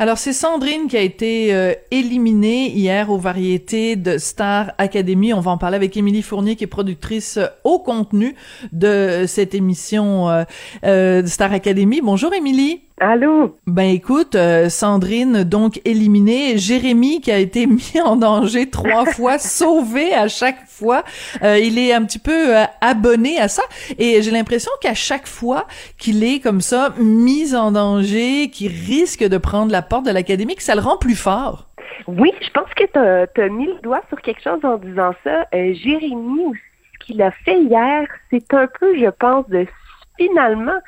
Alors, c'est Sandrine qui a été euh, éliminée hier aux variétés de Star Academy. On va en parler avec Émilie Fournier, qui est productrice euh, au contenu de cette émission euh, euh, de Star Academy. Bonjour, Émilie. Allô? Ben écoute, euh, Sandrine donc éliminée, Jérémy qui a été mis en danger trois fois, sauvé à chaque fois. Euh, il est un petit peu euh, abonné à ça et j'ai l'impression qu'à chaque fois qu'il est comme ça mis en danger, qu'il risque de prendre la porte de l'académie, que ça le rend plus fort. Oui, je pense que tu as, mis le doigt sur quelque chose en disant ça. Euh, Jérémy, aussi, ce qu'il a fait hier, c'est un peu, je pense, de finalement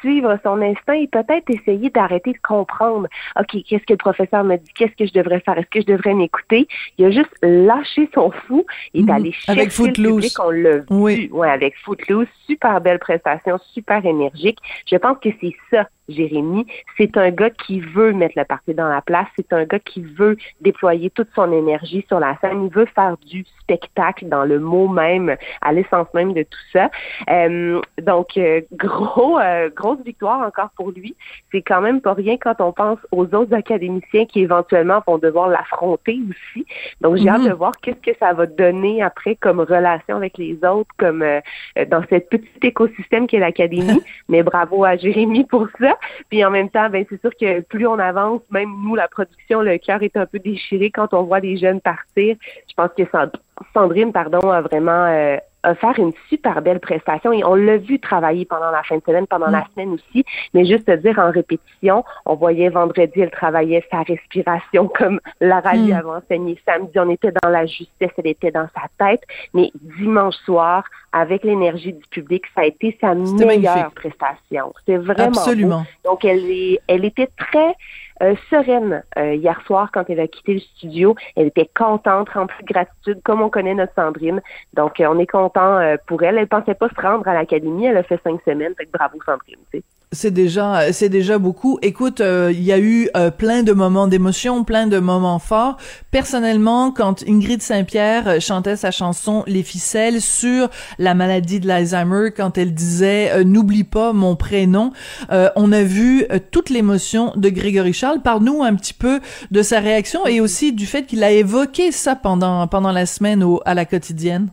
suivre son instinct et peut-être essayer d'arrêter de comprendre. OK, qu'est-ce que le professeur me dit? Qu'est-ce que je devrais faire? Est-ce que je devrais m'écouter? Il a juste lâché son fou et d'aller chercher Mhm. Avec le Footloose. public. On l'a vu. Oui. Ouais, avec Footloose. Super belle prestation, super énergique. Je pense que c'est ça, Jérémy. C'est un gars qui veut mettre le parti dans la place. C'est un gars qui veut déployer toute son énergie sur la scène. Il veut faire du spectacle dans le mot même, à l'essence même de tout ça. Euh, donc, euh, gros, euh, grosse victoire encore pour lui. C'est quand même pas rien quand on pense aux autres académiciens qui éventuellement vont devoir l'affronter aussi. Donc, j'ai hâte Mhm. de voir qu'est-ce que ça va donner après comme relation avec les autres, comme euh, dans cette petite écosystème qu'est l'académie. Mais bravo à Jérémy pour ça. Puis en même temps, ben c'est sûr que plus on avance, même nous, la production, le cœur est un peu déchiré quand on voit des jeunes partir. Je pense que Sand- Sandrine, pardon, a vraiment euh, offert une super belle prestation et on l'a vu travailler pendant la fin de semaine, pendant la semaine aussi. Mais juste te dire en répétition, on voyait vendredi, elle travaillait sa respiration comme Lara lui Mm. avait enseigné. Samedi, on était dans la justesse, elle était dans sa tête. Mais dimanche soir, avec l'énergie du public, ça a été sa meilleure magnifique. prestation. C'était vraiment Absolument. beau. Donc, elle, est, elle était très euh, sereine euh, hier soir quand elle a quitté le studio. Elle était contente, remplie de gratitude, comme on connaît notre Sandrine. Donc, euh, on est content pour elle. Elle pensait pas se rendre à l'académie. Elle a fait cinq semaines. Fait que bravo, Sandrine. tu sais. C'est déjà, c'est déjà beaucoup. Écoute, il y a eu plein de moments d'émotion, plein de moments forts. Personnellement, quand Ingrid Saint-Pierre chantait sa chanson Les ficelles sur la maladie de l'Alzheimer, quand elle disait n'oublie pas mon prénom, on a vu toute l'émotion de Grégory Charles. Parle-nous un petit peu de sa réaction et aussi du fait qu'il a évoqué ça pendant pendant la semaine au, à la quotidienne.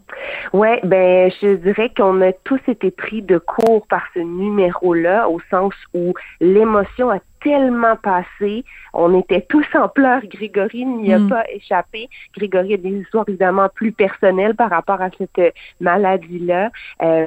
Ouais, ben je dirais qu'on a tous été pris de court par ce numéro-là, au sens où l'émotion a tellement passé. On était tous en pleurs. Grégory n'y a Mm. pas échappé. Grégory a des histoires évidemment plus personnelles par rapport à cette maladie-là. Euh,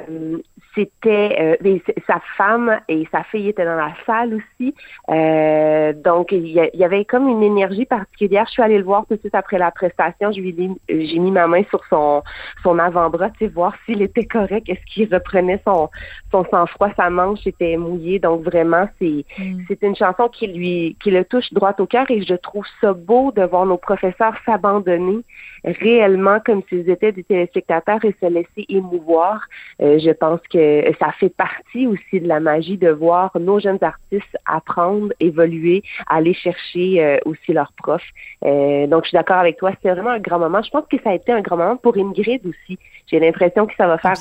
c'était euh, sa femme et sa fille étaient dans la salle aussi. Euh, donc il y, avait comme une énergie particulière. Je suis allée le voir tout de suite après la prestation. Je lui j'ai mis ma main sur son son avant-bras, tu sais, voir s'il était correct, est-ce qu'il reprenait son son sang-froid, sa manche était mouillée. Donc vraiment c'est mm. c'est une chanson qui lui qui le touche droit au cœur et je trouve ça beau de voir nos professeurs s'abandonner réellement comme s'ils étaient des téléspectateurs et se laisser émouvoir. Euh, je pense que ça fait partie aussi de la magie de voir nos jeunes artistes apprendre, évoluer, aller chercher euh, aussi leurs profs. Euh, donc, je suis d'accord avec toi, c'était vraiment un grand moment. Je pense que ça a été un grand moment pour Ingrid aussi. J'ai l'impression que ça va faire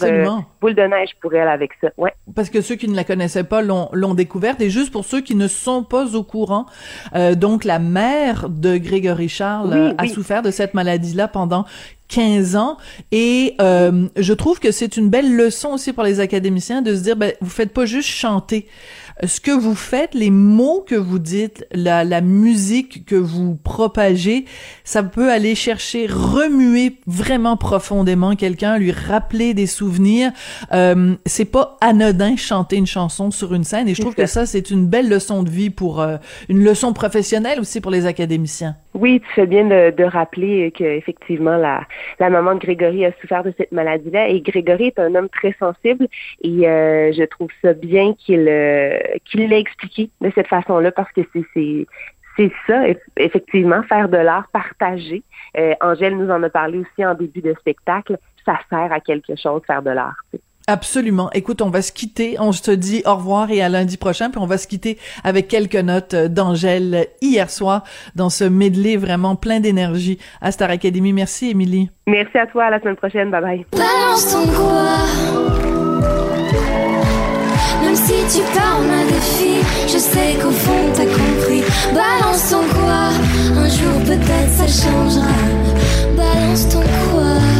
boule de neige pour elle avec ça. Ouais. Parce que ceux qui ne la connaissaient pas l'ont découverte. Et juste pour ceux qui ne sont pas au courant, donc la mère de Grégory Charles a souffert de cette maladie-là pendant 15 ans et euh, je trouve que c'est une belle leçon aussi pour les académiciens de se dire ben vous faites pas juste chanter ce que vous faites, les mots que vous dites, la, la musique que vous propagez, ça peut aller chercher, remuer vraiment profondément quelqu'un, lui rappeler des souvenirs. Euh, c'est pas anodin chanter une chanson sur une scène et je trouve que ça c'est une belle leçon de vie pour euh, une leçon professionnelle aussi pour les académiciens. Oui, tu fais bien de, rappeler que effectivement la, la maman de Grégory a souffert de cette maladie-là et Grégory est un homme très sensible et euh, je trouve ça bien qu'il euh, l'ait expliqué de cette façon-là parce que c'est ça, effectivement, faire de l'art partagé. Euh, Angèle nous en a parlé aussi en début de spectacle. Ça sert à quelque chose, faire de l'art. Absolument. Écoute, on va se quitter. On se dit au revoir et à lundi prochain. Puis on va se quitter avec quelques notes d'Angèle hier soir dans ce medley vraiment plein d'énergie à Star Academy. Merci, Émilie. Merci à toi. À la semaine prochaine. Bye bye. Balance ton quoi. Même si tu parles ma défi, je sais qu'au fond t'as compris. Balance ton quoi. Un jour peut-être ça changera. Balance ton quoi.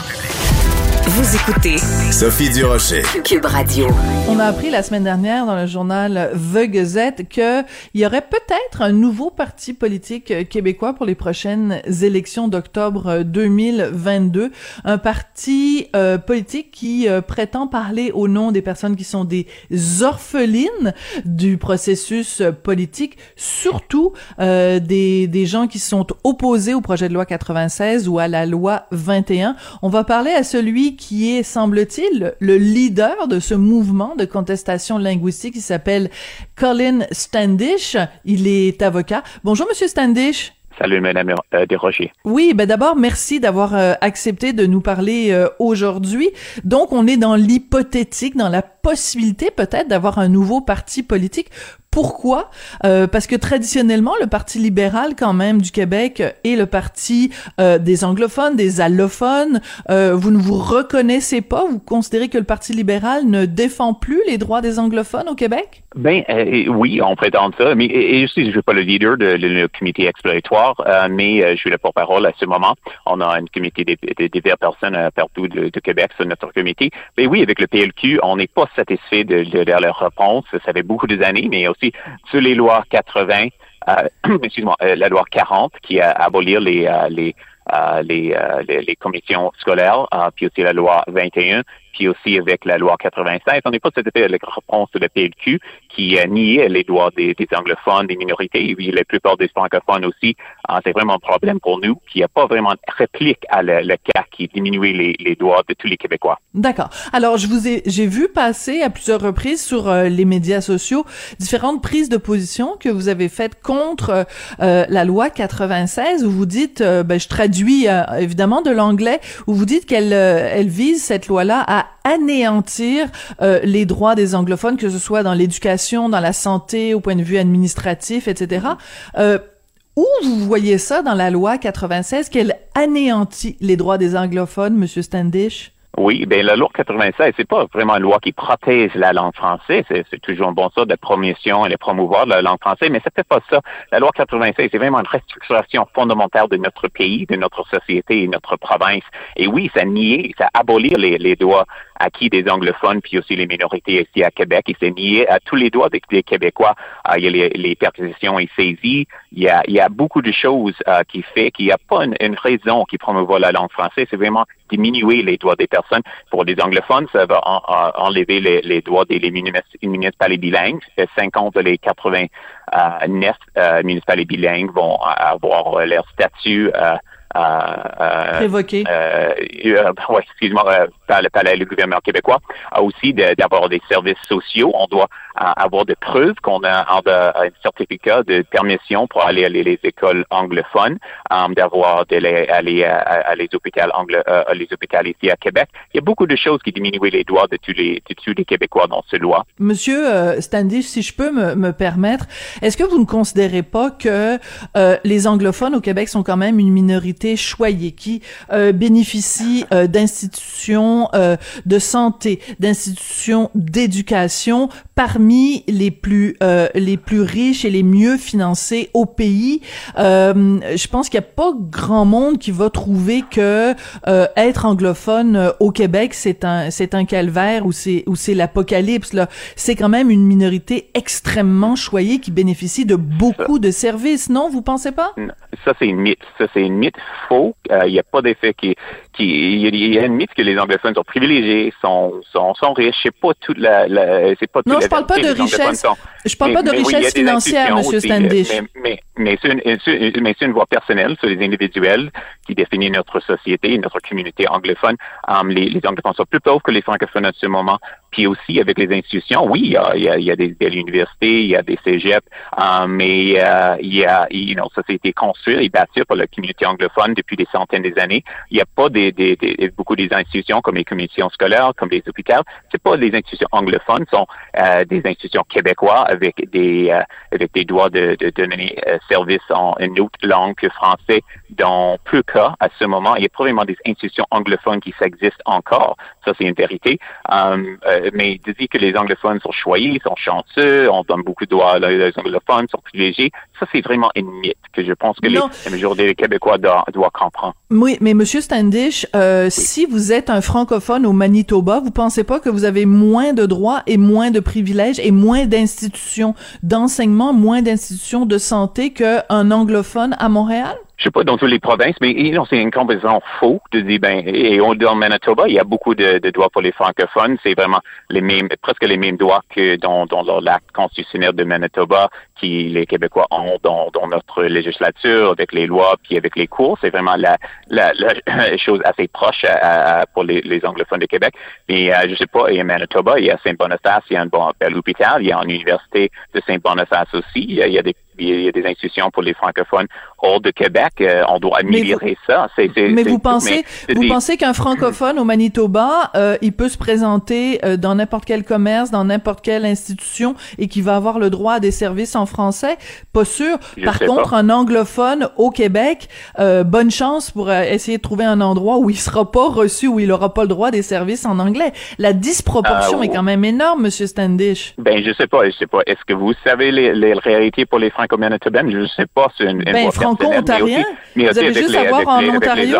Vous écoutez Sophie Durocher, Cube Radio. On a appris la semaine dernière dans le journal The Gazette qu'il y aurait peut-être un nouveau parti politique québécois pour les prochaines élections d'octobre 2022. Un parti euh, politique qui euh, prétend parler au nom des personnes qui sont des orphelines du processus politique, surtout euh, des, des gens qui sont opposés au projet de loi 96 ou à la loi 21. On va parler à celui qui est, semble-t-il, le leader de ce mouvement de contestation linguistique qui s'appelle Colin Standish. Il est avocat. Bonjour, Monsieur Standish. Salut, Madame euh, Desrochers. Oui, ben d'abord, merci d'avoir euh, accepté de nous parler euh, aujourd'hui. Donc, on est dans l'hypothétique, dans la possibilité peut-être d'avoir un nouveau parti politique. Pourquoi? Euh, Parce que traditionnellement, le Parti libéral, quand même, du Québec est le parti euh, des anglophones, des allophones. Euh, vous ne vous reconnaissez pas? Vous considérez que le Parti libéral ne défend plus les droits des anglophones au Québec? Ben oui, on prétend ça. Mais et, aussi, je ne suis pas le leader de, le comité exploratoire, mais je suis le porte-parole à ce moment. On a un comité de, diverses personnes partout de, Québec sur notre comité. Mais oui, avec le PLQ, on n'est pas satisfait de, leur réponse. Ça fait beaucoup d'années, mais sur les lois 80, euh, excuse-moi, euh, la loi 40 qui a abolir les, euh, les, les, les, les, commissions scolaires, puis aussi la loi 21 puis aussi avec la loi 96. On n'est pas satisfait avec la réponse de la PLQ qui a nié les droits des, anglophones, des minorités, et puis la plupart des francophones aussi. Ah, c'est vraiment un problème pour nous, il n'y a pas vraiment de réplique à le, cas qui diminue les, les droits de tous les Québécois. D'accord. Alors, je vous ai, j'ai vu passer à plusieurs reprises sur euh, les médias sociaux différentes prises de position que vous avez faites contre euh, la loi 96 où vous dites, euh, ben, je traduis évidemment de l'anglais, où vous dites qu'elle elle vise cette loi-là à anéantir euh, les droits des anglophones, que ce soit dans l'éducation, dans la santé, au point de vue administratif, etc. Euh, Où vous voyez ça dans la loi 96 qu'elle anéantit les droits des anglophones, Monsieur Standish? Oui, ben la loi 96, c'est pas vraiment une loi qui protège la langue française. C'est, toujours un bon sort de promotion et de promouvoir la langue française, mais c'est pas ça. La loi 96, c'est vraiment une restructuration fondamentale de notre pays, de notre société et de notre province. Et oui, ça nie, ça abolit les, les droits acquis des anglophones, puis aussi les minorités ici à Québec. Et c'est nié à tous les droits des, Québécois. Euh, il y a les, les perquisitions et saisies. Il y a, il y a beaucoup de choses euh, qui fait qu'il n'y a pas une, une raison qui promouvoit la langue française. C'est vraiment diminuer les droits des personnes. Pour les anglophones, ça va en, en, enlever les, les droits des les municipalités bilingues. 50 les 80 euh, euh, municipalités bilingues vont avoir leur statut euh, euh, Révoqué. Euh, euh, ouais, excuse-moi, euh, par, le, par le gouvernement québécois, a aussi de- d'avoir des services sociaux. On doit euh, avoir des preuves qu'on a, a un certificat de permission pour aller à les, les écoles anglophones, euh, d'avoir de les, aller à, à- à les hôpitaux anglo, euh, les hôpitaux ici à Québec. Il y a beaucoup de choses qui diminuent les droits de tous les, de tous les Québécois dans ce loi. Monsieur euh, Standish, si je peux me, me permettre, est-ce que vous ne considérez pas que euh, les anglophones au Québec sont quand même une minorité choyée qui euh, bénéficie euh, d'institutions euh, de santé, d'institutions d'éducation parmi les plus euh, les plus riches et les mieux financés au pays Euh, Je pense qu'il n'y a pas grand monde qui va trouver que être anglophone au Québec c'est un c'est un calvaire ou c'est ou c'est l'apocalypse là. C'est quand même une minorité extrêmement choyée qui bénéficie de beaucoup de services. Non, vous pensez pas? Ça, c'est une mythe. Ça, c'est une mythe faux. Euh, Il n'y a pas d'effet qui, qui, il y a- une mythe que les anglophones sont privilégiés, sont, sont, sont riches. C'est pas toute la, la c'est pas toute Non, la je parle pas de richesse. Je parle Mais- pas de oui, richesse financière, Monsieur Standish. Mais, mais, mais c'est une, une- voie personnelle sur les individuels qui définit notre société, notre communauté anglophone. Um, les, les anglophones sont plus pauvres que les francophones en ce moment. Puis aussi avec les institutions, oui, il y a, il y a, il y a des belles universités, il y a des cégeps, um, mais euh, il y a, you know, ça a été construit et bâti par la communauté anglophone depuis des centaines d'années. Il n'y a pas des, des, des- beaucoup des institutions comme les commissions scolaires, comme les hôpitaux. C'est pas des institutions anglophones, sont euh, des institutions québécoises avec des euh, avec des droits de, de donner euh, service en une autre langue que français. Dans peu de cas, à ce moment, il y a probablement des institutions anglophones qui s'existent encore. Ça, c'est une vérité. Um, euh, mais de dire que les anglophones sont choyés, sont chanceux, on donne beaucoup de droits, les anglophones sont privilégiés, ça, c'est vraiment une mythe que je pense que les, la majorité des Québécois doivent, doivent comprendre. Oui, mais Monsieur Standish, euh, si vous êtes un francophone au Manitoba, vous pensez pas que vous avez moins de droits et moins de privilèges et moins d'institutions d'enseignement, moins d'institutions de santé qu'un anglophone à Montréal? Je sais pas dans toutes les provinces, mais you know, c'est une comparaison faux de dire ben et on dans Manitoba, il y a beaucoup de, de droits pour les francophones, c'est vraiment les mêmes presque les mêmes droits que dans, dans l'acte constitutionnel de Manitoba qui les Québécois ont dans, dans notre législature avec les lois puis avec les cours, c'est vraiment la, la, la chose assez proche à- à- pour les, les anglophones de Québec. Mais euh, je sais pas, il y a Manitoba, il y a Saint-Boniface, il y a un bon bel hôpital, il y a une université de Saint-Boniface aussi, il y a, il y a des il y a des institutions pour les francophones hors de Québec. Euh, on doit améliorer ça. C'est, c'est, Mais c'est vous tout, pensez, mais vous pensez qu'un francophone au Manitoba, euh, il peut se présenter euh, dans n'importe quel commerce, dans n'importe quelle institution et qu'il va avoir le droit à des services en français? Pas sûr. Je Par contre, pas. un anglophone au Québec, euh, bonne chance pour euh, essayer de trouver un endroit où il sera pas reçu, où il aura pas le droit des services en anglais. La disproportion Ah, est quand même énorme, Monsieur Standish. Ben, je sais pas, je sais pas. Est-ce que vous savez les, les réalités pour les franco-manitobaines? Je sais pas. C'est une, une Ben, franco-ontarien. Vous avez juste à voir en Ontario.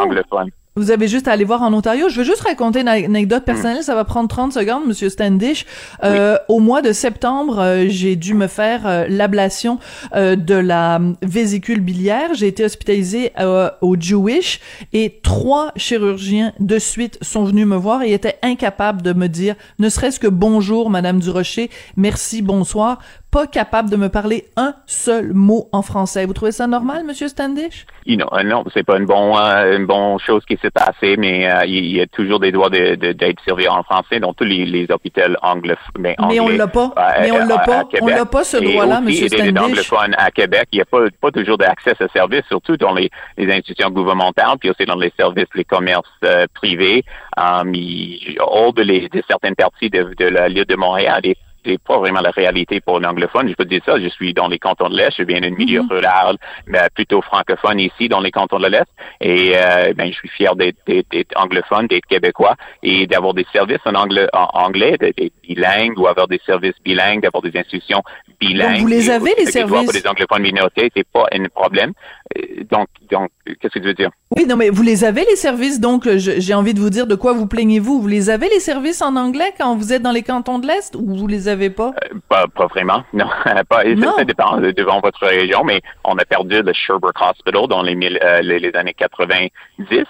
Vous avez juste à aller voir en Ontario. Je veux juste raconter une anecdote personnelle. Ça va prendre 30 secondes, Monsieur Standish. Euh, Au mois de septembre, euh, j'ai dû me faire euh, l'ablation euh, de la vésicule biliaire. J'ai été hospitalisée euh, au Jewish et trois chirurgiens de suite sont venus me voir et étaient incapables de me dire, ne serait-ce que bonjour, Madame Durocher, merci, bonsoir. Pas capable de me parler un seul mot en français. Vous trouvez ça normal, Monsieur Standish? You know, euh, non, c'est pas une bonne euh, une bonne chose qui s'est passée, mais euh, il y a toujours des droits de- de- d'être servi en français dans tous les, les hôpitaux anglophones. Mais, Mais on anglais, l'a pas. euh, Mais on l'a pas. On l'a pas, ce Et droit-là, Monsieur Standish. anglophones à Québec, il n'y a pas, pas toujours d'accès à services, surtout dans les, les institutions gouvernementales, puis aussi dans les services, les commerces euh, privés. Um, il- hors de, les, de certaines parties de, de la l'île de Montréal, et c'est pas vraiment la réalité pour l'anglophone. Je peux dire ça. Je suis dans les cantons de l'Est. Je viens d'un milieu Mhm. rural, mais plutôt francophone ici dans les cantons de l'Est. Et euh, ben, je suis fier d'être, d'être- d'être anglophone, d'être québécois et d'avoir des services en anglais, en anglais, d'être bilingue ou avoir des services bilingues, d'avoir des institutions bilingues. Donc, vous les avez, les services? Pour les anglophones minorités, c'est pas un problème. Euh, Donc, donc, qu'est-ce que tu veux dire? Oui, non, mais vous les avez, les services, donc je- j'ai envie de vous dire de quoi vous plaignez-vous. Vous les avez, les services en anglais, quand vous êtes dans les cantons de l'Est, ou vous les avez pas? Pas, pas vraiment, non. pas, Non. ça dépend de- devant votre région, mais on a perdu le Sherbrooke Hospital dans les, mille- euh, les, les années 90.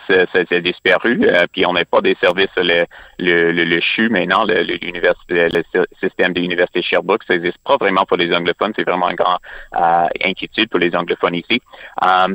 euh, ça s'est disparu, euh, puis on n'a pas des services, le, le, le, le CHU maintenant, le, le, système de l'Université Sherbrooke, ça n'existe pas vraiment pour les anglophones. C'est vraiment une grande euh, inquiétude pour les anglophones ici.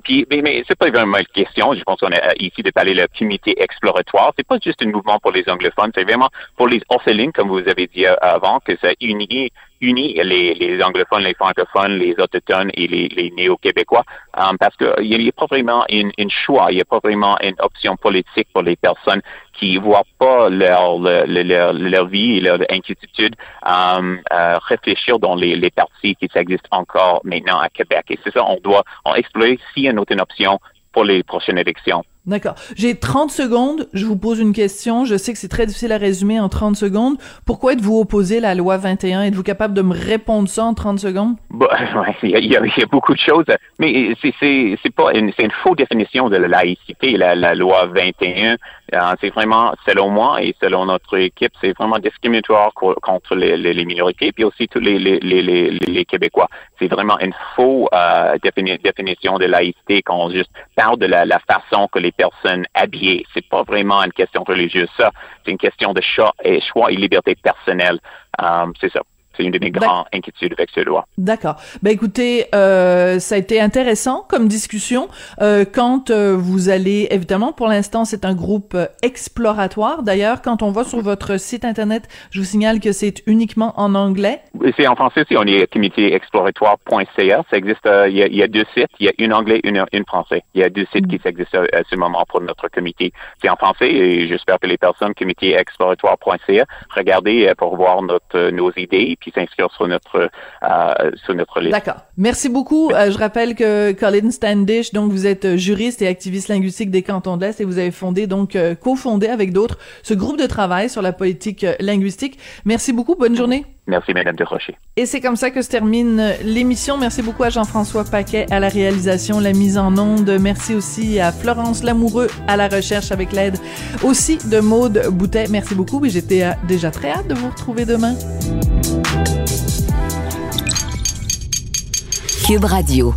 Puis, mais, mais c'est pas vraiment une question. Je pense qu'on est euh, ici de parler le comité exploratoire. C'est pas juste un mouvement pour les anglophones, c'est vraiment pour les orphelines, comme vous avez dit euh, avant, que ça unit unit les, anglophones, les francophones, les autochtones et les, néo-québécois, um, parce qu'il n'y a pas vraiment une, choix, il n'y a pas vraiment une option politique pour les personnes qui voient pas leur, leur, leur, vie et leur inquiétude um, euh, réfléchir dans les, les partis qui existent encore maintenant à Québec. Et c'est ça, on doit explorer s'il y a une autre option pour les prochaines élections. D'accord. J'ai 30 secondes. Je vous pose une question. Je sais que c'est très difficile à résumer en 30 secondes. Pourquoi êtes-vous opposé à la loi 21? Êtes-vous capable de me répondre ça en 30 secondes? Ouais, il, y a, beaucoup de choses, mais c'est pas une une fausse définition de la laïcité, la, loi 21. Euh, c'est vraiment, selon moi et selon notre équipe, c'est vraiment discriminatoire co- contre les, les, les, minorités, puis aussi tous les les, les, Québécois. C'est vraiment une fausse euh, défini, définition de laïcité quand on juste parle de la façon que les personnes habillées. C'est pas vraiment une question religieuse, ça. C'est une question de choix et choix et liberté personnelle. Um, c'est ça. C'est une de mes grandes inquiétudes avec ce loi. D'accord. Ben écoutez, euh, ça a été intéressant comme discussion. Euh, quand euh, vous allez, évidemment, pour l'instant, c'est un groupe euh, exploratoire. D'ailleurs, quand on va sur votre site internet, je vous signale que c'est uniquement en anglais. C'est en français aussi. On est comitéexploratoire.ca. Ça existe. euh, il, y a, il, y a, deux sites. Il y a une anglais, une, une français. Il y a deux sites qui existent à, à ce moment pour notre comité. C'est en français et j'espère que les personnes comitéexploratoire.ca regardez pour voir notre nos idées puis s'inscrire sur notre euh, sur notre liste. D'accord. Merci beaucoup. Euh, je rappelle que Colin Standish, donc vous êtes juriste et activiste linguistique des cantons de l'Est et vous avez fondé donc euh, cofondé avec d'autres ce groupe de travail sur la politique euh, linguistique. Merci beaucoup. Bonne journée. Merci, Madame de Rocher. Et c'est comme ça que se termine l'émission. Merci beaucoup à Jean-François Paquet à la réalisation, la mise en onde. Merci aussi à Florence Lamoureux à la recherche avec l'aide aussi de Maude Boutet. Merci beaucoup. Et j'étais déjà très hâte de vous retrouver demain. Cube Radio.